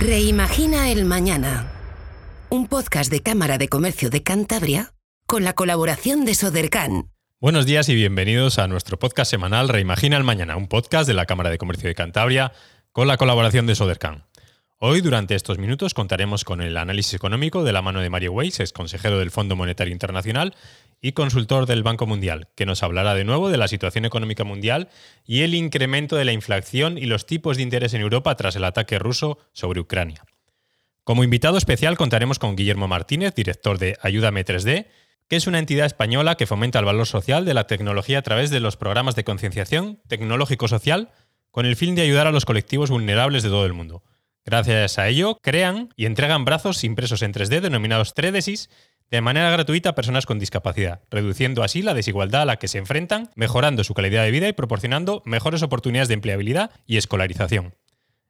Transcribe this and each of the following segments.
Reimagina el Mañana. Un podcast de Cámara de Comercio de Cantabria con la colaboración de Sodercan. Buenos días y bienvenidos a nuestro podcast semanal Reimagina el Mañana, un podcast de la Cámara de Comercio de Cantabria con la colaboración de Sodercan. Hoy, durante estos minutos, contaremos con el análisis económico de la mano de Mario Weiss, ex consejero del Fondo Monetario Internacional y consultor del Banco Mundial, que nos hablará de nuevo de la situación económica mundial y el incremento de la inflación y los tipos de interés en Europa tras el ataque ruso sobre Ucrania. Como invitado especial contaremos con Guillermo Martínez, director de Ayúdame 3D, que es una entidad española que fomenta el valor social de la tecnología a través de los programas de concienciación tecnológico-social con el fin de ayudar a los colectivos vulnerables de todo el mundo. Gracias a ello, crean y entregan brazos impresos en 3D denominados 3 de manera gratuita a personas con discapacidad, reduciendo así la desigualdad a la que se enfrentan, mejorando su calidad de vida y proporcionando mejores oportunidades de empleabilidad y escolarización.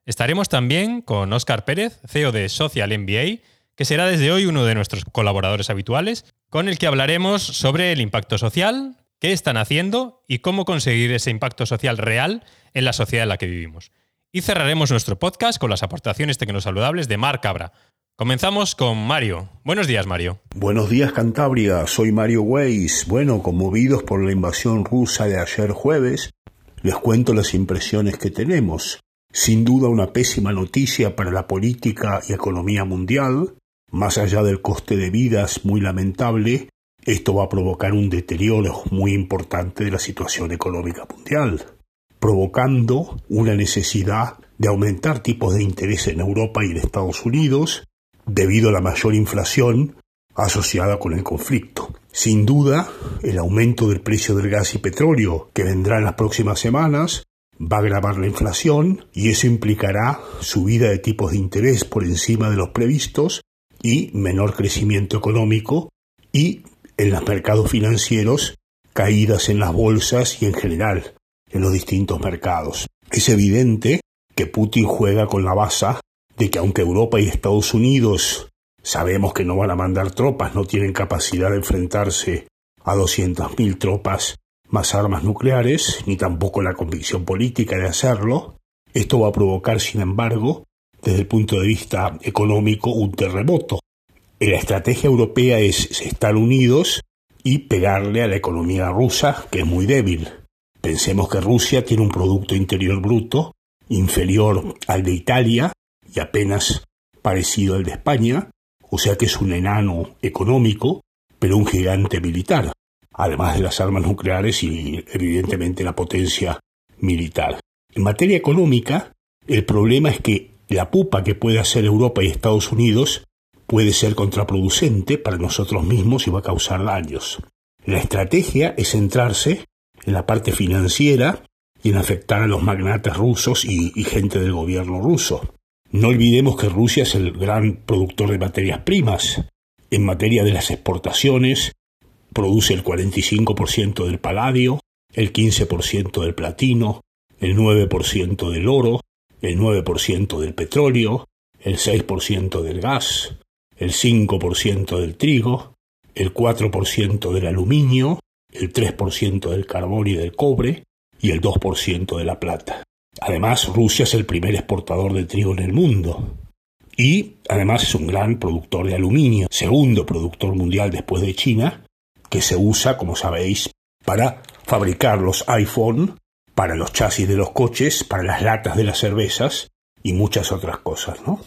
Estaremos también con Óscar Pérez, CEO de Social MBA, que será desde hoy uno de nuestros colaboradores habituales, con el que hablaremos sobre el impacto social, qué están haciendo y cómo conseguir ese impacto social real en la sociedad en la que vivimos. Y cerraremos nuestro podcast con las aportaciones tecnosaludables de Mar Cabra. Comenzamos con Mario. Buenos días, Mario. Buenos días, Cantabria. Soy Mario Weiss. Bueno, conmovidos por la invasión rusa de ayer jueves, les cuento las impresiones que tenemos. Sin duda una pésima noticia para la política y economía mundial. Más allá del coste de vidas muy lamentable, esto va a provocar un deterioro muy importante de la situación económica mundial provocando una necesidad de aumentar tipos de interés en Europa y en Estados Unidos debido a la mayor inflación asociada con el conflicto. Sin duda, el aumento del precio del gas y petróleo que vendrá en las próximas semanas va a agravar la inflación y eso implicará subida de tipos de interés por encima de los previstos y menor crecimiento económico y en los mercados financieros caídas en las bolsas y en general en los distintos mercados. Es evidente que Putin juega con la base de que aunque Europa y Estados Unidos sabemos que no van a mandar tropas, no tienen capacidad de enfrentarse a 200.000 tropas más armas nucleares, ni tampoco la convicción política de hacerlo, esto va a provocar, sin embargo, desde el punto de vista económico, un terremoto. La estrategia europea es estar unidos y pegarle a la economía rusa, que es muy débil. Pensemos que Rusia tiene un Producto Interior Bruto inferior al de Italia y apenas parecido al de España, o sea que es un enano económico, pero un gigante militar, además de las armas nucleares y evidentemente la potencia militar. En materia económica, el problema es que la pupa que puede hacer Europa y Estados Unidos puede ser contraproducente para nosotros mismos y va a causar daños. La estrategia es centrarse en la parte financiera y en afectar a los magnates rusos y, gente del gobierno ruso. No olvidemos que Rusia es el gran productor de materias primas. En materia de las exportaciones, produce el 45% del paladio, el 15% del platino, el 9% del oro, el 9% del petróleo, el 6% del gas, el 5% del trigo, el 4% del aluminio, el 3% del carbón y del cobre y el 2% de la plata. Además, Rusia es el primer exportador de trigo en el mundo. Y además es un gran productor de aluminio, segundo productor mundial después de China, que se usa, como sabéis, para fabricar los iPhone, para los chasis de los coches, para las latas de las cervezas y muchas otras cosas, ¿no?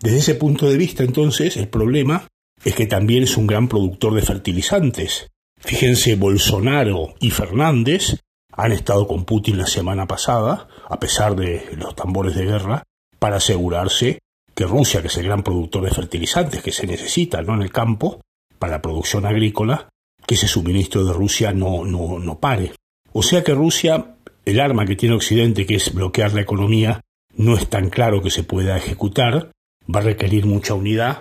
Desde ese punto de vista, entonces, el problema es que también es un gran productor de fertilizantes, Fíjense, Bolsonaro y Fernández han estado con Putin la semana pasada, a pesar de los tambores de guerra, para asegurarse que Rusia, que es el gran productor de fertilizantes que se necesita ¿no? en el campo para la producción agrícola, que ese suministro de Rusia no, no, no pare. O sea que Rusia, el arma que tiene Occidente, que es bloquear la economía, no es tan claro que se pueda ejecutar, va a requerir mucha unidad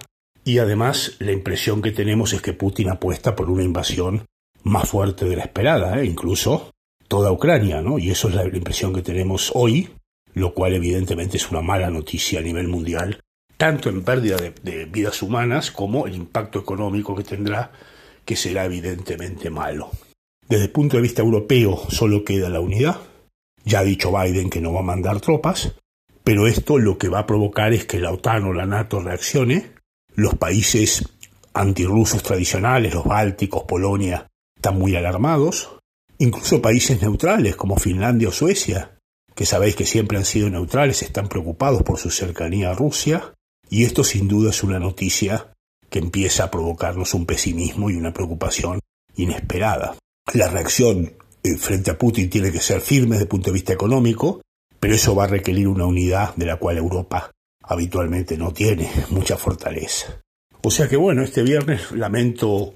y además la impresión que tenemos es que Putin apuesta por una invasión más fuerte de la esperada, ¿eh? incluso toda Ucrania, ¿no? Y eso es la impresión que tenemos hoy, lo cual evidentemente es una mala noticia a nivel mundial, tanto en pérdida de, de vidas humanas como el impacto económico que tendrá, que será evidentemente malo. Desde el punto de vista europeo solo queda la unidad. Ya ha dicho Biden que no va a mandar tropas, pero esto lo que va a provocar es que la OTAN o la NATO reaccione, los países antirrusos tradicionales, los bálticos, Polonia, están muy alarmados, incluso países neutrales como Finlandia o Suecia, que sabéis que siempre han sido neutrales, están preocupados por su cercanía a Rusia, y esto sin duda es una noticia que empieza a provocarnos un pesimismo y una preocupación inesperada. La reacción eh, frente a Putin tiene que ser firme desde el punto de vista económico, pero eso va a requerir una unidad de la cual Europa habitualmente no tiene mucha fortaleza. O sea que bueno, este viernes lamento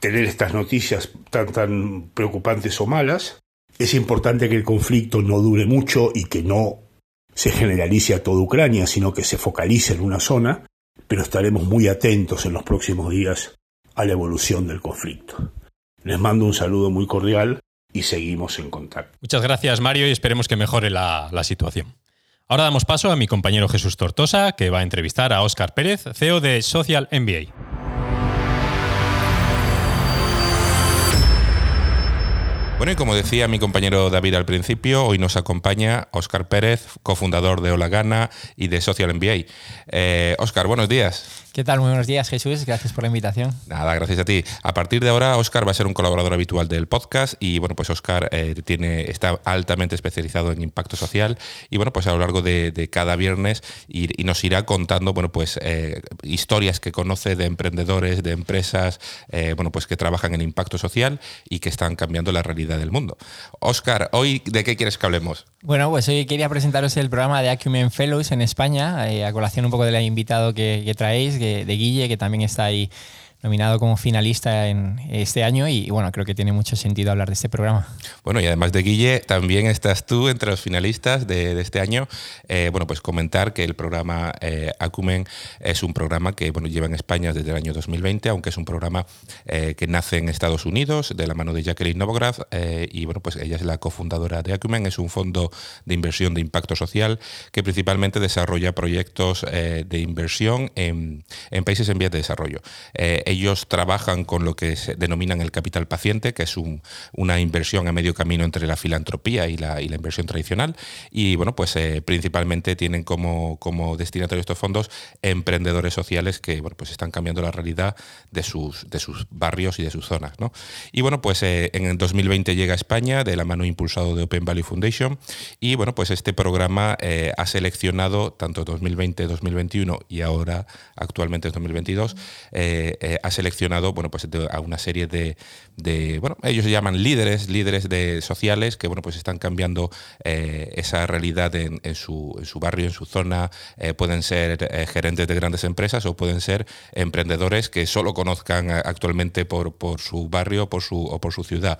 tener estas noticias tan tan preocupantes o malas. Es importante que el conflicto no dure mucho y que no se generalice a toda Ucrania, sino que se focalice en una zona, pero estaremos muy atentos en los próximos días a la evolución del conflicto. Les mando un saludo muy cordial y seguimos en contacto. Muchas gracias Mario y esperemos que mejore la, la situación. Ahora damos paso a mi compañero Jesús Tortosa, que va a entrevistar a Óscar Pérez, CEO de Social MBA. Bueno, y como decía mi compañero David al principio, hoy nos acompaña Óscar Pérez, cofundador de Hola Gana y de Social MBA. Eh, Óscar, buenos días. ¿Qué tal? Muy buenos días, Jesús. Gracias por la invitación. Nada, gracias a ti. A partir de ahora, Oscar va a ser un colaborador habitual del podcast y bueno, pues Oscar eh, tiene, está altamente especializado en impacto social y bueno, pues a lo largo de, cada viernes y, nos irá contando, bueno, pues eh, historias que conoce de emprendedores, de empresas, eh, bueno, pues que trabajan en impacto social y que están cambiando la realidad del mundo. Oscar, hoy, ¿de qué quieres que hablemos? Bueno, pues hoy quería presentaros el programa de Acumen Fellows en España, a colación un poco del invitado que, que traéis de Guille, que también está ahí nominado como finalista en este año y, bueno, creo que tiene mucho sentido hablar de este programa. Bueno, y además de Guille, también estás tú entre los finalistas de, este año. Eh, bueno, pues comentar que el programa eh, Acumen es un programa que bueno, lleva en España desde el año 2020, aunque es un programa eh, que nace en Estados Unidos de la mano de Jacqueline Novograd y bueno, pues ella es la cofundadora de Acumen, es un fondo de inversión de impacto social que principalmente desarrolla proyectos de inversión en, en, países en vías de desarrollo ellos trabajan con lo que se denominan el capital paciente, que es una inversión a medio camino entre la filantropía y la, inversión tradicional. Y bueno, pues eh, principalmente tienen como, como destinatario estos fondos emprendedores sociales que bueno, pues están cambiando la realidad de sus, de sus barrios y de sus zonas. Y bueno, pues eh, en el 2020 llega a España de la mano impulsado de Open Valley Foundation. Y bueno, pues este programa eh, ha seleccionado tanto 2020, 2021 y ahora actualmente 2022 ha seleccionado bueno, pues, a una serie de, bueno, ellos se llaman líderes, líderes de sociales que bueno, pues están cambiando eh, esa realidad en, su, en, su, barrio, en su zona. Eh, pueden ser eh, gerentes de grandes empresas o pueden ser emprendedores que solo conozcan actualmente por, por su barrio por su, o por su ciudad.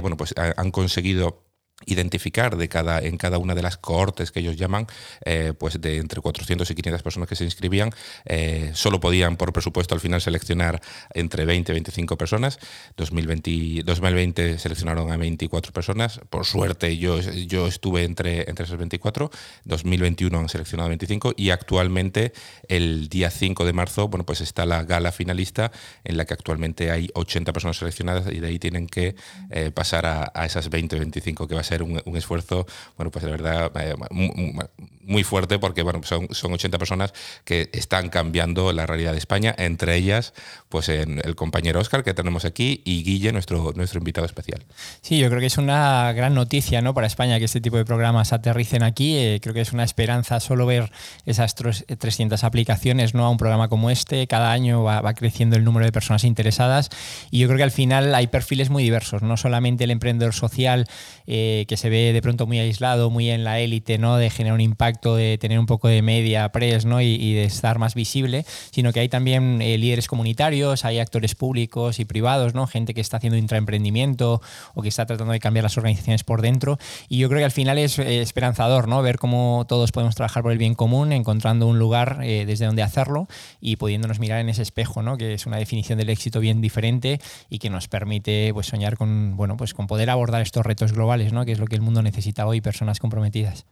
bueno, pues han conseguido identificar de cada, en cada una de las cohortes que ellos llaman, eh, pues de entre 400 y 500 personas que se inscribían, eh, solo podían por presupuesto al final seleccionar entre 20 y 25 personas. 2020, 2020 seleccionaron a 24 personas. Por suerte yo, yo estuve entre, entre esas 24. 2021 han seleccionado a 25 y actualmente el día 5 de marzo bueno, pues está la gala finalista en la que actualmente hay 80 personas seleccionadas y de ahí tienen que eh, pasar a, a esas 20 25 que va a ser un, esfuerzo, bueno, pues de verdad eh, muy, fuerte porque, bueno, son, son 80 personas que están cambiando la realidad de España, entre ellas, pues el compañero Oscar que tenemos aquí y Guille, nuestro, nuestro invitado especial. Sí, yo creo que es una gran noticia ¿no? para España que este tipo de programas aterricen aquí. Eh, creo que es una esperanza solo ver esas 300 aplicaciones ¿no? a un programa como este. Cada año va, va creciendo el número de personas interesadas y yo creo que al final hay perfiles muy diversos, no solamente el emprendedor social eh, que se ve de pronto muy aislado, muy en la élite, ¿no? De generar un impacto, de tener un poco de media press, ¿no? Y, de estar más visible, sino que hay también eh, líderes comunitarios, hay actores públicos y privados, ¿no? Gente que está haciendo intraemprendimiento o que está tratando de cambiar las organizaciones por dentro. Y yo creo que al final es eh, esperanzador, ¿no? Ver cómo todos podemos trabajar por el bien común, encontrando un lugar eh, desde donde hacerlo y pudiéndonos mirar en ese espejo, ¿no? Que es una definición del éxito bien diferente y que nos permite pues, soñar con, bueno, pues con poder abordar estos retos globales, ¿no? Que es lo que el mundo necesita hoy, personas comprometidas.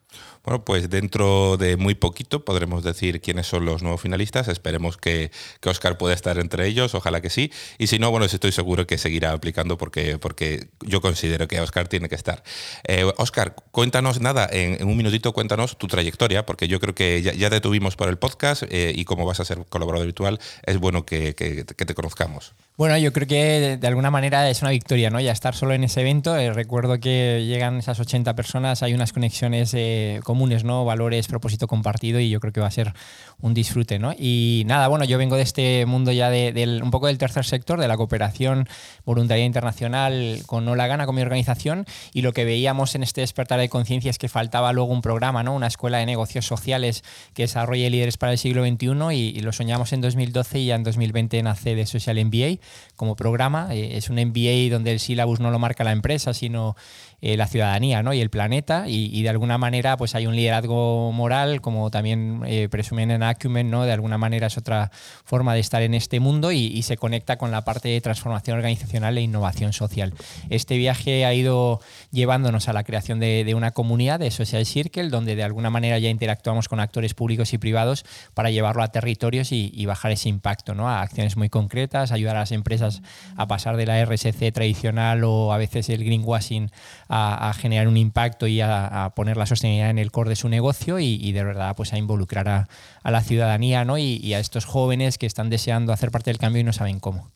Bueno, pues dentro de muy poquito podremos decir quiénes son los nuevos finalistas. Esperemos que, que, Oscar pueda estar entre ellos, ojalá que sí. Y si no, bueno, estoy seguro que seguirá aplicando porque, porque yo considero que Oscar tiene que estar. Eh, Oscar, cuéntanos nada, en, un minutito cuéntanos tu trayectoria, porque yo creo que ya, te tuvimos por el podcast eh, y como vas a ser colaborador virtual, es bueno que, que, que te conozcamos. Bueno, yo creo que de alguna manera es una victoria, ¿no? Ya estar solo en ese evento. Eh, recuerdo que llegan esas 80 personas, hay unas conexiones eh, comunes, ¿no? Valores, propósito compartido y yo creo que va a ser un disfrute, ¿no? Y nada, bueno, yo vengo de este mundo ya de, un poco del tercer sector, de la cooperación voluntaria internacional con No La Gana, con mi organización, y lo que veíamos en este despertar de conciencia es que faltaba luego un programa, ¿no? Una escuela de negocios sociales que desarrolle líderes para el siglo XXI y, y lo soñamos en 2012 y ya en 2020 nace de Social MBA como programa. Eh, es un MBA donde el sílabus no lo marca la empresa, sino eh, la ciudadanía ¿no? y el planeta y, de alguna manera pues hay un liderazgo moral como también eh, presumen en Acumen, ¿no? de alguna manera es otra forma de estar en este mundo y, se conecta con la parte de transformación organizacional e innovación social. Este viaje ha ido llevándonos a la creación de, una comunidad de Social Circle donde de alguna manera ya interactuamos con actores públicos y privados para llevarlo a territorios y, bajar ese impacto ¿no? a acciones muy concretas, ayudar a las empresas a pasar de la RSC tradicional o a veces el greenwashing a, generar un impacto y a, poner la sostenibilidad en el core de su negocio y, de verdad pues a involucrar a, la ciudadanía ¿no? y a estos jóvenes que están deseando hacer parte del cambio y no saben cómo.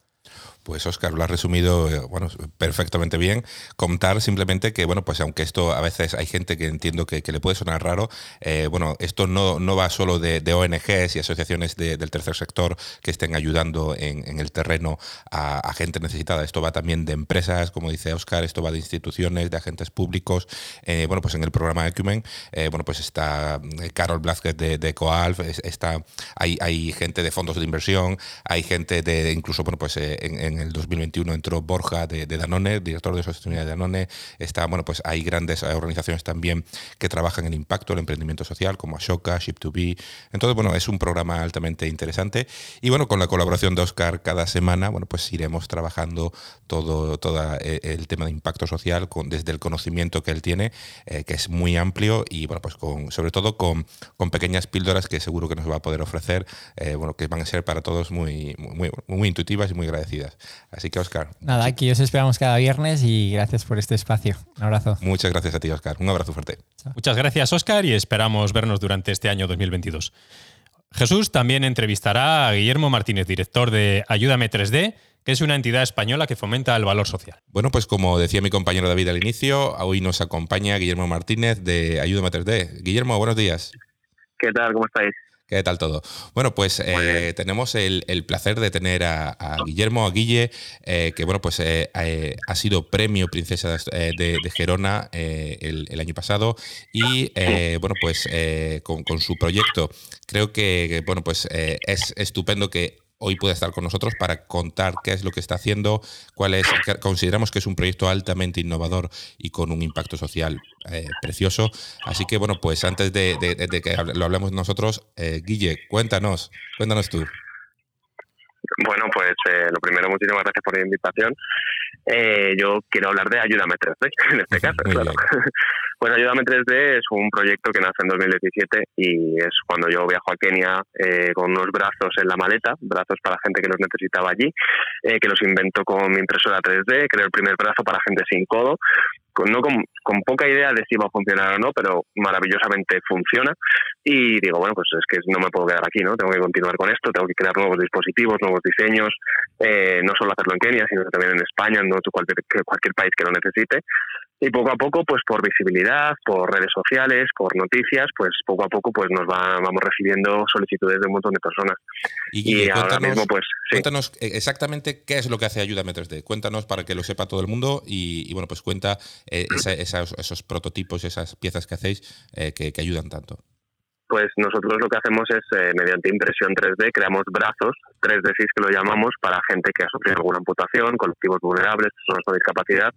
Pues Oscar lo ha resumido eh, bueno, perfectamente bien. Contar simplemente que, bueno, pues aunque esto a veces hay gente que entiendo que, le puede sonar raro, eh, bueno, esto no, no va solo de, ONGs y asociaciones del tercer sector que estén ayudando en, el terreno a, gente necesitada. Esto va también de empresas, como dice Oscar, esto va de instituciones, de agentes públicos. Eh, bueno, pues en el programa de Ecumen, bueno, pues está Carol Blázquez de, de Coalf, está, hay, hay gente de fondos de inversión, hay gente de, incluso, bueno, pues en en el 2021 entró Borja de, Danone, director de sostenibilidad de Danone. Está, bueno, pues hay grandes organizaciones también que trabajan en impacto, el emprendimiento social, como Ashoka, Ship2B. Entonces, bueno, es un programa altamente interesante. Y bueno, con la colaboración de Oscar cada semana, bueno, pues iremos trabajando todo, todo eh, el tema de impacto social desde el conocimiento que él tiene, eh, que es muy amplio y bueno, pues con, sobre todo con, con pequeñas píldoras que seguro que nos va a poder ofrecer, eh, bueno, que van a ser para todos muy, muy intuitivas y muy agradecidas. Así que, Oscar. Nada, aquí os esperamos cada viernes y gracias por este espacio. Un abrazo. Muchas gracias a ti, Oscar. Un abrazo fuerte. Muchas gracias, Oscar, y esperamos vernos durante este año 2022. Jesús también entrevistará a Guillermo Martínez, director de Ayúdame 3D, que es una entidad española que fomenta el valor social. Bueno, pues como decía mi compañero David al inicio, hoy nos acompaña Guillermo Martínez de Ayúdame 3D. Guillermo, buenos días. ¿Qué tal? ¿Cómo estáis? ¿Qué tal todo? Bueno, pues eh, tenemos el, placer de tener a, Guillermo, a Guille, eh, que bueno, pues eh, ha sido premio Princesa de, Gerona el, año pasado y bueno, pues con, con, su proyecto. Creo que bueno, pues es estupendo que hoy puede estar con nosotros para contar qué es lo que está haciendo, cuál es, consideramos que es un proyecto altamente innovador y con un impacto social eh, precioso. Así que bueno, pues antes de, que lo hablemos nosotros, eh, Guille, cuéntanos, cuéntanos tú. Bueno, pues eh, lo primero, muchísimas gracias por la invitación. yo quiero hablar de Ayúdame 3D, en este caso, claro. Pues Ayúdame 3D es un proyecto que nace en 2017 y es cuando yo viajo a Kenia eh, con unos brazos en la maleta, brazos para gente que los necesitaba allí, eh, que los invento con mi impresora 3D, creo el primer brazo para gente sin codo, con, no con, con, poca idea de si va a funcionar o no, pero maravillosamente funciona. Y digo, bueno, pues es que no me puedo quedar aquí, ¿no? Tengo que continuar con esto, tengo que crear nuevos dispositivos, nuevos diseños, eh, no solo hacerlo en Kenia, sino también en España, en cualquier, cualquier país que lo necesite. Y poco a poco, pues por visibilidad, por redes sociales, por noticias, pues poco a poco pues nos va, vamos recibiendo solicitudes de un montón de personas. Y, ahora mismo, pues. Cuéntanos eh, exactamente qué es lo que hace Ayúdame 3D. Cuéntanos para que lo sepa todo el mundo y, bueno, pues cuenta eh, esos, prototipos, esas piezas que hacéis eh, que, ayudan tanto. Pues nosotros lo que hacemos es, mediante impresión 3D, creamos brazos 3D que lo llamamos para gente que ha sufrido alguna amputación, colectivos vulnerables, personas con discapacidad,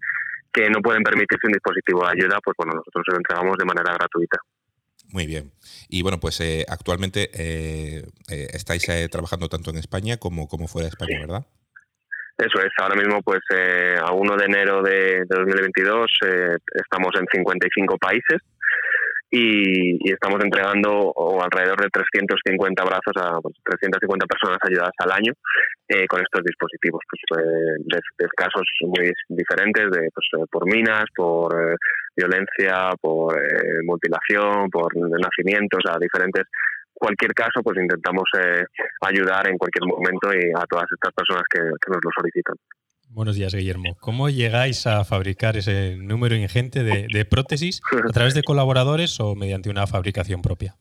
que no pueden permitirse un dispositivo de ayuda, pues bueno, nosotros lo entregamos de manera gratuita. Muy bien. Y bueno, pues eh, actualmente eh, eh, estáis trabajando tanto en España como, como fuera de España, ¿verdad? Eso es, ahora mismo pues a 1 de enero de, 2022 estamos en 55 países y, estamos entregando alrededor de 350 brazos a 350 pues, personas ayudadas al año eh, con estos dispositivos, pues, eh, de, casos muy diferentes, de, pues, eh, por minas, por violencia, por mutilación, por nacimientos, a diferentes cualquier caso, pues intentamos ayudar en cualquier momento y a todas estas personas que nos lo solicitan. Buenos días, Guillermo. ¿Cómo llegáis a fabricar ese número ingente de, prótesis? ¿A través de colaboradores o mediante una fabricación propia?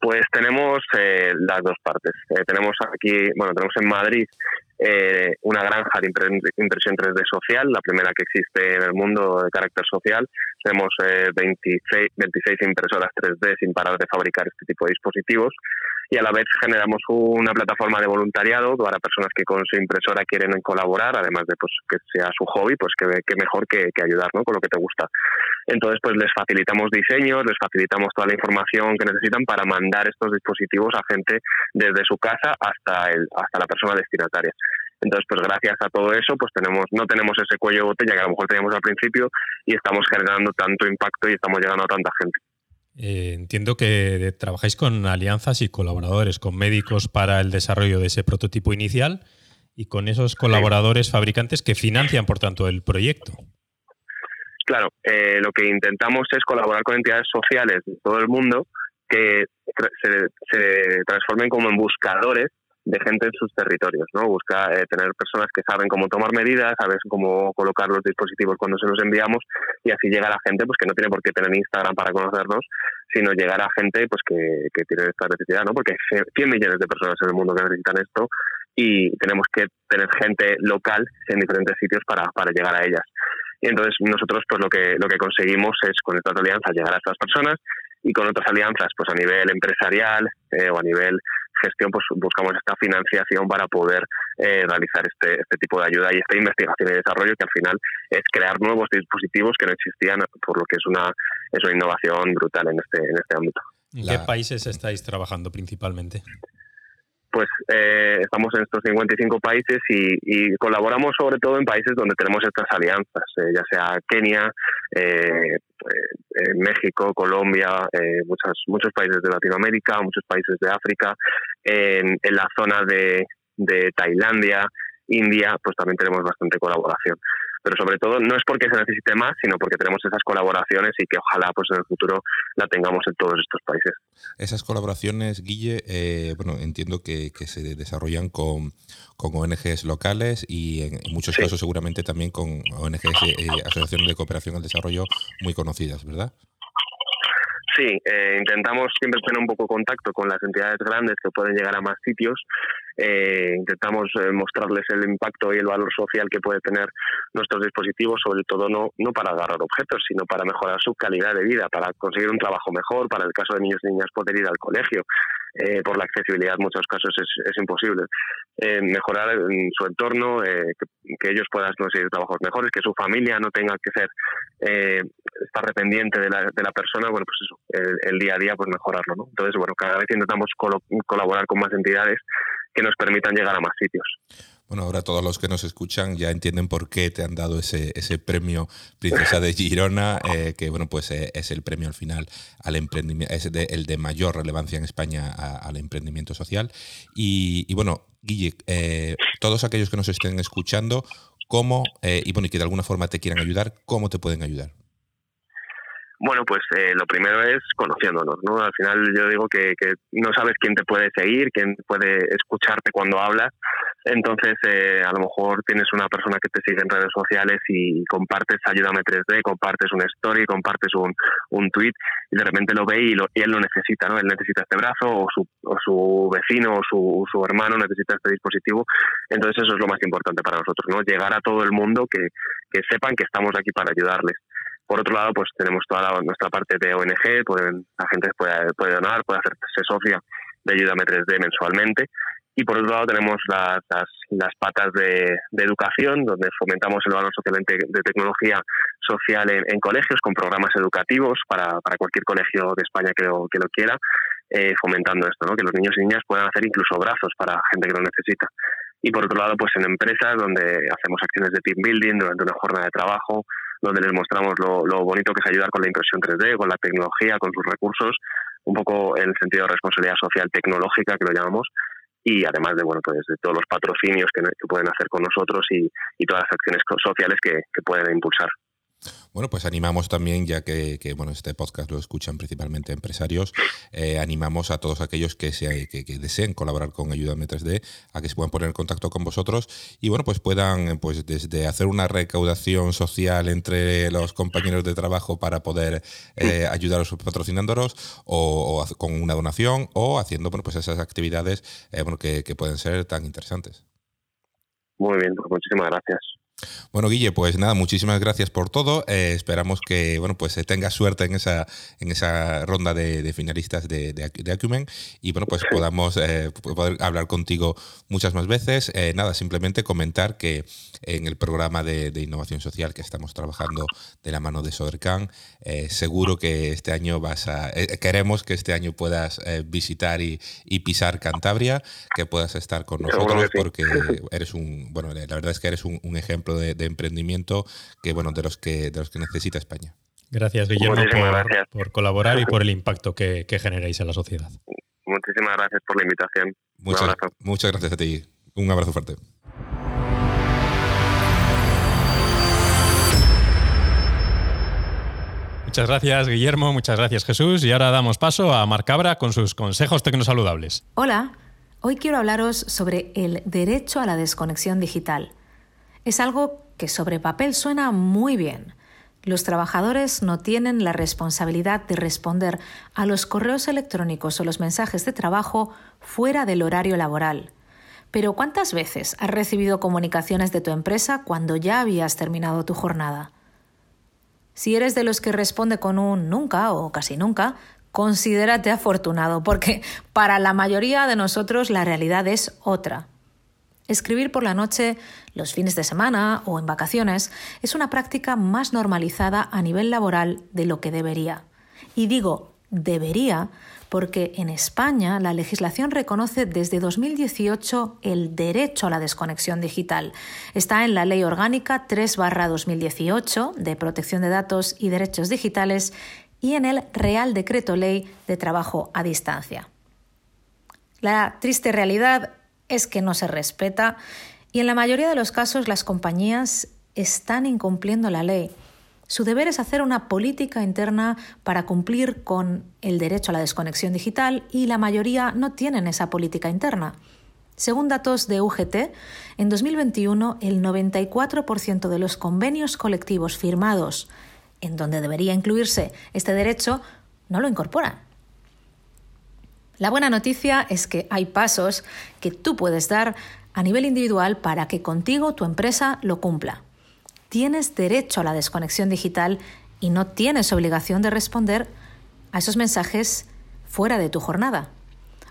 Pues tenemos eh, las dos partes. Eh, tenemos aquí, bueno, tenemos en Madrid eh, una granja de impresión 3D social, la primera que existe en el mundo de carácter social. Tenemos 26, 26 impresoras 3D sin parar de fabricar este tipo de dispositivos y a la vez generamos una plataforma de voluntariado para personas que con su impresora quieren colaborar, además de pues que sea su hobby, pues que, mejor que, ayudar ¿no? con lo que te gusta. Entonces, pues les facilitamos diseños, les facilitamos toda la información que necesitan para mandar estos dispositivos a gente desde su casa hasta, el, hasta la persona destinataria. Entonces, pues gracias a todo eso, pues tenemos, no tenemos ese cuello de botella que a lo mejor teníamos al principio y estamos generando tanto impacto y estamos llegando a tanta gente. Eh, entiendo que trabajáis con alianzas y colaboradores, con médicos para el desarrollo de ese prototipo inicial y con esos colaboradores fabricantes que financian, por tanto, el proyecto. Claro, eh, lo que intentamos es colaborar con entidades sociales de todo el mundo que se transformen como en buscadores de gente en sus territorios, ¿no? Busca eh, tener personas que saben cómo tomar medidas, saben cómo colocar los dispositivos cuando se los enviamos y así llega la gente pues que no tiene por qué tener Instagram para conocernos, sino llegar a gente pues que, que tiene esta necesidad, ¿no? Porque hay 100 millones de personas en el mundo que necesitan esto y tenemos que tener gente local en diferentes sitios para, para llegar a ellas. Y entonces nosotros pues lo que lo que conseguimos es con estas alianzas llegar a estas personas y con otras alianzas pues a nivel empresarial eh, o a nivel gestión, pues buscamos esta financiación para poder eh, realizar este, este tipo de ayuda y esta investigación y desarrollo que al final es crear nuevos dispositivos que no existían, por lo que es una, es una innovación brutal en este, en este ámbito. ¿En qué países estáis trabajando principalmente? Pues eh, estamos en estos 55 países y, colaboramos sobre todo en países donde tenemos estas alianzas, eh, ya sea Kenia, eh, México, Colombia, muchos, muchos países de Latinoamérica, muchos países de África, en, en la zona de, de Tailandia, India, pues también tenemos bastante colaboración pero sobre todo no es porque se necesite más, sino porque tenemos esas colaboraciones y que ojalá pues en el futuro la tengamos en todos estos países. Esas colaboraciones, Guille, eh, bueno, entiendo que, se desarrollan con, con, ONGs locales y en, muchos casos seguramente también con ONGs, eh, asociaciones de cooperación al desarrollo muy conocidas, ¿verdad? Sí, eh, intentamos siempre tener un poco contacto con las entidades grandes que pueden llegar a más sitios. Eh, intentamos eh, mostrarles el impacto y el valor social que puede tener nuestros dispositivos, sobre todo no, no para agarrar objetos, sino para mejorar su calidad de vida, para conseguir un trabajo mejor, para el caso de niños y niñas poder ir al colegio. por la accesibilidad en muchos casos es, es imposible. mejorar en su entorno, que, ellos puedan conseguir trabajos mejores, que su familia no tenga que ser estar dependiente de la, de la persona, bueno, pues eso, el, día a día, pues mejorarlo, ¿no? Entonces, bueno, cada vez intentamos colaborar con más entidades que nos permitan llegar a más sitios. Bueno, ahora todos los que nos escuchan ya entienden por qué te han dado ese, ese premio Princesa de Girona, eh, que bueno, pues eh, es el premio al final al emprendimiento, es el de mayor relevancia en España al emprendimiento social. Y, bueno, Guille, eh, todos aquellos que nos estén escuchando, ¿cómo, y bueno, y que de alguna forma te quieran ayudar, cómo te pueden ayudar? Bueno, pues eh, lo primero es conociéndonos, ¿no? Al final yo digo que, no sabes quién te puede seguir, quién puede escucharte cuando hablas, entonces eh, a lo mejor tienes una persona que te sigue en redes sociales y compartes Ayúdame 3D, compartes una story, compartes un, un tweet y de repente lo ve y, lo, y él lo necesita, ¿no? Él necesita este brazo o su, o su vecino o su, su hermano necesita este dispositivo, entonces eso es lo más importante para nosotros, ¿no? Llegar a todo el mundo que, que sepan que estamos aquí para ayudarles. Por otro lado, pues tenemos toda nuestra parte de ONG, pueden, la gente puede, donar, puede hacerse socia de Ayúdame 3D mensualmente. Y por otro lado tenemos las, patas de, educación, donde fomentamos el valor social de tecnología social en, colegios con programas educativos para, para, cualquier colegio de España que lo, que lo quiera, eh, fomentando esto, ¿no? que los niños y niñas puedan hacer incluso brazos para gente que lo necesita. Y por otro lado, pues en empresas donde hacemos acciones de team building durante una jornada de trabajo, donde les mostramos lo, bonito que es ayudar con la impresión 3D, con la tecnología, con sus recursos, un poco en el sentido de responsabilidad social tecnológica que lo llamamos, y además de bueno pues de todos los patrocinios que, pueden hacer con nosotros y, todas las acciones sociales que pueden impulsar. Bueno, pues animamos también, ya que, bueno, este podcast lo escuchan principalmente empresarios, eh, animamos a todos aquellos que, que, deseen colaborar con Ayúdame 3D a que se puedan poner en contacto con vosotros y bueno, pues puedan pues desde hacer una recaudación social entre los compañeros de trabajo para poder eh, ayudar patrocinadores o, con una donación o haciendo bueno, pues esas actividades eh, bueno, que, que pueden ser tan interesantes. Muy bien, pues muchísimas gracias. Bueno, Guille, pues nada, muchísimas gracias por todo. Eh, esperamos que bueno, pues tengas suerte en esa, en esa ronda de, finalistas de, de, Acumen y bueno, pues podamos eh, poder hablar contigo muchas más veces. Eh, nada, simplemente comentar que en el programa de, innovación social que estamos trabajando de la mano de Sodercan, seguro que este año vas a. queremos que este año puedas visitar y, pisar Cantabria, que puedas estar con nosotros porque eres un. Bueno, la verdad es que eres un ejemplo de, emprendimiento que, bueno, de los que, de los que necesita España. Gracias, Guillermo, por, colaborar y por el impacto que, generáis en la sociedad. Muchísimas gracias por la invitación. Muchas, muchas gracias a ti. Un abrazo fuerte. Muchas gracias, Guillermo. Muchas gracias, Jesús. Y ahora damos paso a Marc Cabra con sus consejos tecnosaludables. Hola. Hoy quiero hablaros sobre el derecho a la desconexión digital. Es algo que sobre papel suena muy bien. Los trabajadores no tienen la responsabilidad de responder a los correos electrónicos o los mensajes de trabajo fuera del horario laboral. Pero ¿cuántas veces has recibido comunicaciones de tu empresa cuando ya habías terminado tu jornada? Si eres de los que responde con un nunca o casi nunca, considérate afortunado, porque para la mayoría de nosotros la realidad es otra. Escribir por la noche, los fines de semana o en vacaciones es una práctica más normalizada a nivel laboral de lo que debería. Y digo debería porque en España la legislación reconoce desde 2018 el derecho a la desconexión digital. Está en la Ley Orgánica 3-2018 de Protección de Datos y Derechos Digitales y en el Real Decreto Ley de Trabajo a Distancia. La triste realidad es que no se respeta y en la mayoría de los casos las compañías están incumpliendo la ley. Su deber es hacer una política interna para cumplir con el derecho a la desconexión digital y la mayoría no tienen esa política interna. Según datos de UGT, en 2021 el 94% de los convenios colectivos firmados en donde debería incluirse este derecho no lo incorporan. La buena noticia es que hay pasos que tú puedes dar a nivel individual para que contigo tu empresa lo cumpla. Tienes derecho a la desconexión digital y no tienes obligación de responder a esos mensajes fuera de tu jornada.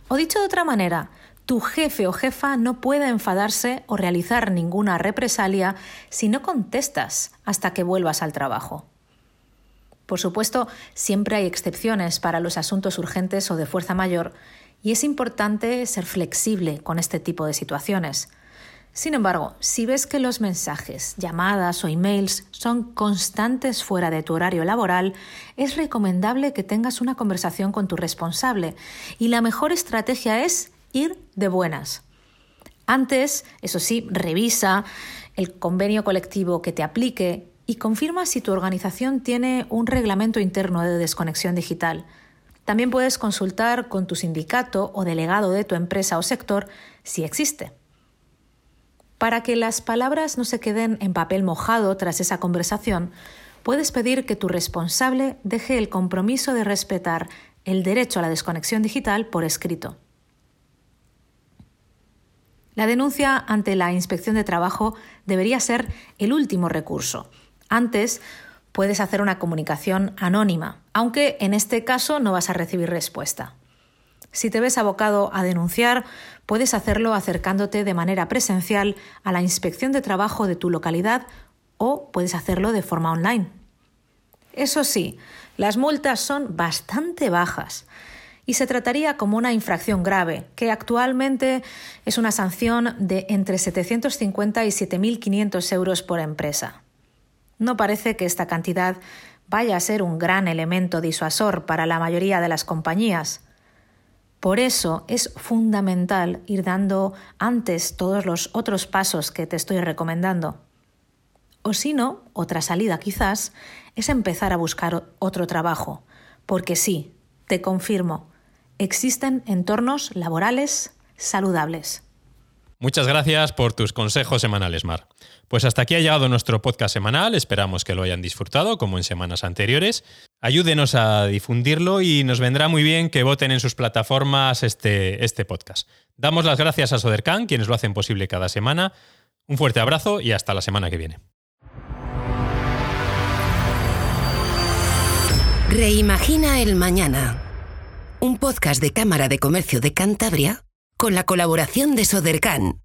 O dicho de otra manera, tu jefe o jefa no puede enfadarse o realizar ninguna represalia si no contestas hasta que vuelvas al trabajo. Por supuesto, siempre hay excepciones para los asuntos urgentes o de fuerza mayor y es importante ser flexible con este tipo de situaciones. Sin embargo, si ves que los mensajes, llamadas o emails son constantes fuera de tu horario laboral, es recomendable que tengas una conversación con tu responsable y la mejor estrategia es ir de buenas. Antes, eso sí, revisa el convenio colectivo que te aplique y confirma si tu organización tiene un reglamento interno de desconexión digital. También puedes consultar con tu sindicato o delegado de tu empresa o sector si existe. Para que las palabras no se queden en papel mojado tras esa conversación, puedes pedir que tu responsable deje el compromiso de respetar el derecho a la desconexión digital por escrito. La denuncia ante la inspección de trabajo debería ser el último recurso, antes puedes hacer una comunicación anónima, aunque en este caso no vas a recibir respuesta. Si te ves abocado a denunciar, puedes hacerlo acercándote de manera presencial a la inspección de trabajo de tu localidad o puedes hacerlo de forma online. Eso sí, las multas son bastante bajas y se trataría como una infracción grave, que actualmente es una sanción de entre 750 y 7.500 euros por empresa. No parece que esta cantidad vaya a ser un gran elemento disuasor para la mayoría de las compañías. Por eso es fundamental ir dando antes todos los otros pasos que te estoy recomendando. O si no, otra salida quizás, es empezar a buscar otro trabajo, porque sí, te confirmo, existen entornos laborales saludables. Muchas gracias por tus consejos semanales, Mar. Pues hasta aquí ha llegado nuestro podcast semanal, esperamos que lo hayan disfrutado como en semanas anteriores. Ayúdenos a difundirlo y nos vendrá muy bien que voten en sus plataformas este, este podcast. Damos las gracias a Sodercan, quienes lo hacen posible cada semana. Un fuerte abrazo y hasta la semana que viene. Reimagina el Mañana. Un podcast de Cámara de Comercio de Cantabria con la colaboración de Sodercan.